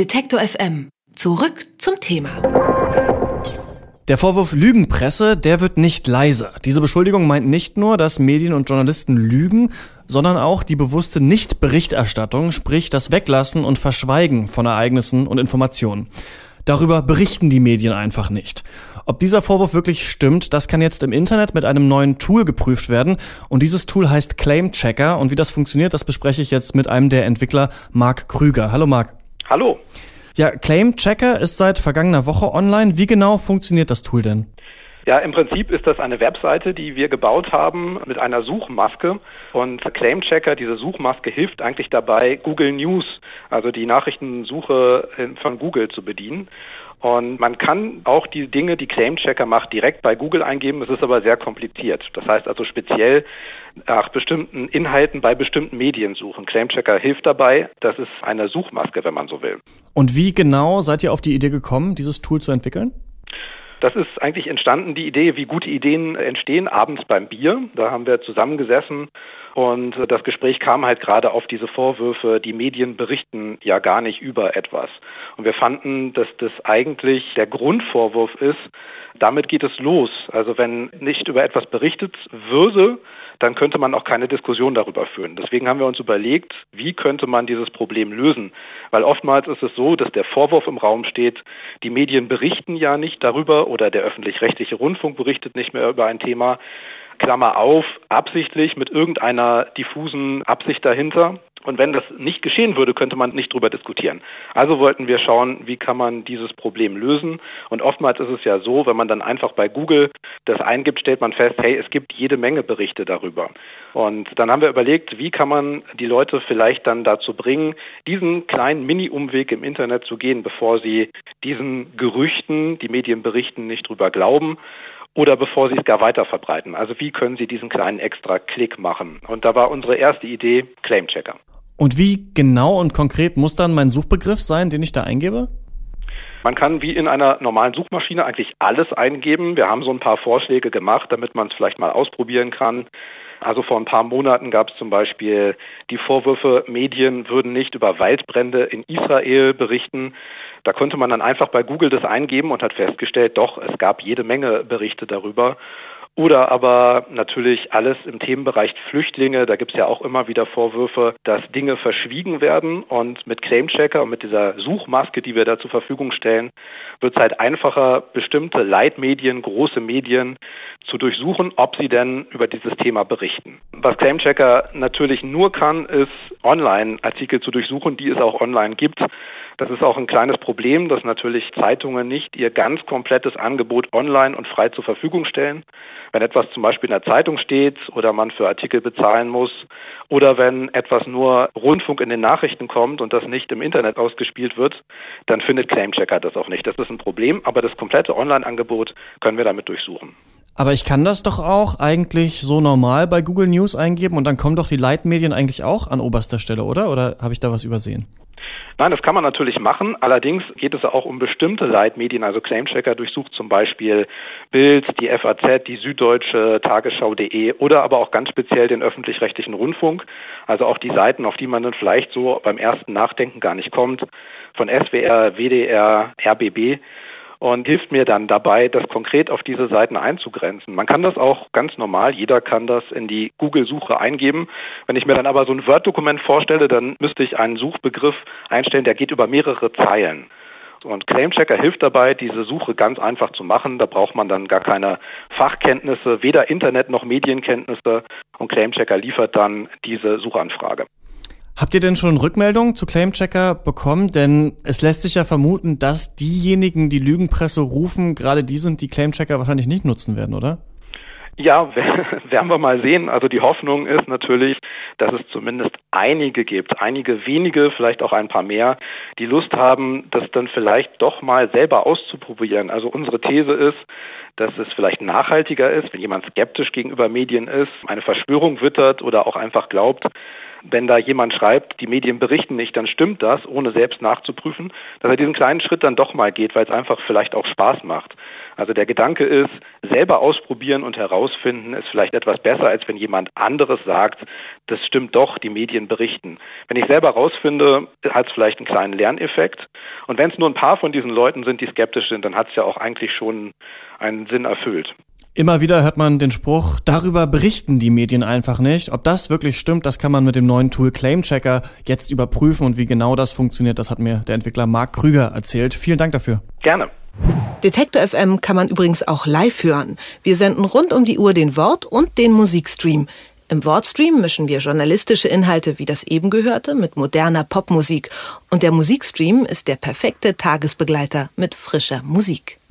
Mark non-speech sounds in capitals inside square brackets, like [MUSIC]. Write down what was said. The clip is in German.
Detektor FM. Zurück zum Thema. Der Vorwurf Lügenpresse, der wird nicht leiser. Diese Beschuldigung meint nicht nur, dass Medien und Journalisten lügen, sondern auch die bewusste Nichtberichterstattung, sprich das Weglassen und Verschweigen von Ereignissen und Informationen. Darüber berichten die Medien einfach nicht. Ob dieser Vorwurf wirklich stimmt, das kann jetzt im Internet mit einem neuen Tool geprüft werden. Und dieses Tool heißt Claim Checker. Und wie das funktioniert, das bespreche ich jetzt mit einem der Entwickler, Marc Krüger. Hallo Marc. Hallo. Ja, Claim Checker ist seit vergangener Woche online. Wie genau funktioniert das Tool denn? Ja, im Prinzip ist das eine Webseite, die wir gebaut haben mit einer Suchmaske. Und Claim Checker, diese Suchmaske, hilft eigentlich dabei, Google News, also die Nachrichtensuche von Google zu bedienen. Und man kann auch die Dinge, die Claim-Checker macht, direkt bei Google eingeben. Es ist aber sehr kompliziert. Das heißt also speziell nach bestimmten Inhalten bei bestimmten Medien suchen. Claim-Checker hilft dabei. Das ist eine Suchmaske, wenn man so will. Und wie genau seid ihr auf die Idee gekommen, dieses Tool zu entwickeln? Das ist eigentlich entstanden, die Idee, wie gute Ideen entstehen, abends beim Bier. Da haben wir zusammengesessen und das Gespräch kam halt gerade auf diese Vorwürfe, die Medien berichten ja gar nicht über etwas. Und wir fanden, dass das eigentlich der Grundvorwurf ist, damit geht es los. Also wenn nicht über etwas berichtet würde, dann könnte man auch keine Diskussion darüber führen. Deswegen haben wir uns überlegt, wie könnte man dieses Problem lösen. Weil oftmals ist es so, dass der Vorwurf im Raum steht, die Medien berichten ja nicht darüber oder der öffentlich-rechtliche Rundfunk berichtet nicht mehr über ein Thema. Klammer auf, absichtlich mit irgendeiner diffusen Absicht dahinter. Und wenn das nicht geschehen würde, könnte man nicht darüber diskutieren. Also wollten wir schauen, wie kann man dieses Problem lösen. Und oftmals ist es ja so, wenn man dann einfach bei Google das eingibt, stellt man fest, hey, es gibt jede Menge Berichte darüber. Und dann haben wir überlegt, wie kann man die Leute vielleicht dann dazu bringen, diesen kleinen Mini-Umweg im Internet zu gehen, bevor sie diesen Gerüchten, die Medien berichten, nicht drüber glauben oder bevor sie es gar weiter verbreiten. Also wie können sie diesen kleinen extra Klick machen? Und da war unsere erste Idee Claim Checker. Und wie genau und konkret muss dann mein Suchbegriff sein, den ich da eingebe? Man kann wie in einer normalen Suchmaschine eigentlich alles eingeben. Wir haben so ein paar Vorschläge gemacht, damit man es vielleicht mal ausprobieren kann. Also vor ein paar Monaten gab es zum Beispiel die Vorwürfe, Medien würden nicht über Waldbrände in Israel berichten. Da konnte man dann einfach bei Google das eingeben und hat festgestellt, doch, es gab jede Menge Berichte darüber. Oder aber natürlich alles im Themenbereich Flüchtlinge. Da gibt es ja auch immer wieder Vorwürfe, dass Dinge verschwiegen werden. Und mit Claimchecker und mit dieser Suchmaske, die wir da zur Verfügung stellen, wird es halt einfacher, bestimmte Leitmedien, große Medien zu durchsuchen, ob sie denn über dieses Thema berichten. Was Claimchecker natürlich nur kann, ist Online-Artikel zu durchsuchen, die es auch online gibt. Das ist auch ein kleines Problem, dass natürlich Zeitungen nicht ihr ganz komplettes Angebot online und frei zur Verfügung stellen. Wenn etwas zum Beispiel in der Zeitung steht oder man für Artikel bezahlen muss oder wenn etwas nur Rundfunk in den Nachrichten kommt und das nicht im Internet ausgespielt wird, dann findet Claimchecker das auch nicht. Das ist ein Problem, aber das komplette Online-Angebot können wir damit durchsuchen. Aber ich kann das doch auch eigentlich so normal bei Google News eingeben und dann kommen doch die Leitmedien eigentlich auch an oberster Stelle, oder? Oder habe ich da was übersehen? Nein, das kann man natürlich machen. Allerdings geht es auch um bestimmte Leitmedien. Also Claimchecker durchsucht zum Beispiel Bild, die FAZ, die Süddeutsche, Tagesschau.de oder aber auch ganz speziell den öffentlich-rechtlichen Rundfunk. Also auch die Seiten, auf die man dann vielleicht so beim ersten Nachdenken gar nicht kommt. Von SWR, WDR, RBB und hilft mir dann dabei, das konkret auf diese Seiten einzugrenzen. Man kann das auch ganz normal, jeder kann das in die Google-Suche eingeben. Wenn ich mir dann aber so ein Word-Dokument vorstelle, dann müsste ich einen Suchbegriff einstellen, der geht über mehrere Zeilen. Und Claimchecker hilft dabei, diese Suche ganz einfach zu machen. Da braucht man dann gar keine Fachkenntnisse, weder Internet noch Medienkenntnisse. Und Claimchecker liefert dann diese Suchanfrage. Habt ihr denn schon Rückmeldungen zu Claimchecker bekommen? Denn es lässt sich ja vermuten, dass diejenigen, die Lügenpresse rufen, gerade die sind, die Claimchecker wahrscheinlich nicht nutzen werden, oder? Ja, [LAUGHS] werden wir mal sehen. Also die Hoffnung ist natürlich, dass es zumindest einige gibt, einige wenige, vielleicht auch ein paar mehr, die Lust haben, das dann vielleicht doch mal selber auszuprobieren. Also unsere These ist, dass es vielleicht nachhaltiger ist, wenn jemand skeptisch gegenüber Medien ist, eine Verschwörung wittert oder auch einfach glaubt, wenn da jemand schreibt, die Medien berichten nicht, dann stimmt das, ohne selbst nachzuprüfen, dass er diesen kleinen Schritt dann doch mal geht, weil es einfach vielleicht auch Spaß macht. Also der Gedanke ist, selber ausprobieren und herausfinden ist vielleicht etwas besser, als wenn jemand anderes sagt, das stimmt doch, die Medien berichten. Wenn ich selber herausfinde, hat es vielleicht einen kleinen Lerneffekt. Und wenn es nur ein paar von diesen Leuten sind, die skeptisch sind, dann hat es ja auch eigentlich schon einen Sinn erfüllt. Immer wieder hört man den Spruch, darüber berichten die Medien einfach nicht. Ob das wirklich stimmt, das kann man mit dem neuen Tool Claim Checker jetzt überprüfen und wie genau das funktioniert, das hat mir der Entwickler Marc Krüger erzählt. Vielen Dank dafür. Gerne. Detektor FM kann man übrigens auch live hören. Wir senden rund um die Uhr den Wort- und den Musikstream. Im Wortstream mischen wir journalistische Inhalte wie das eben gehörte mit moderner Popmusik. Und der Musikstream ist der perfekte Tagesbegleiter mit frischer Musik.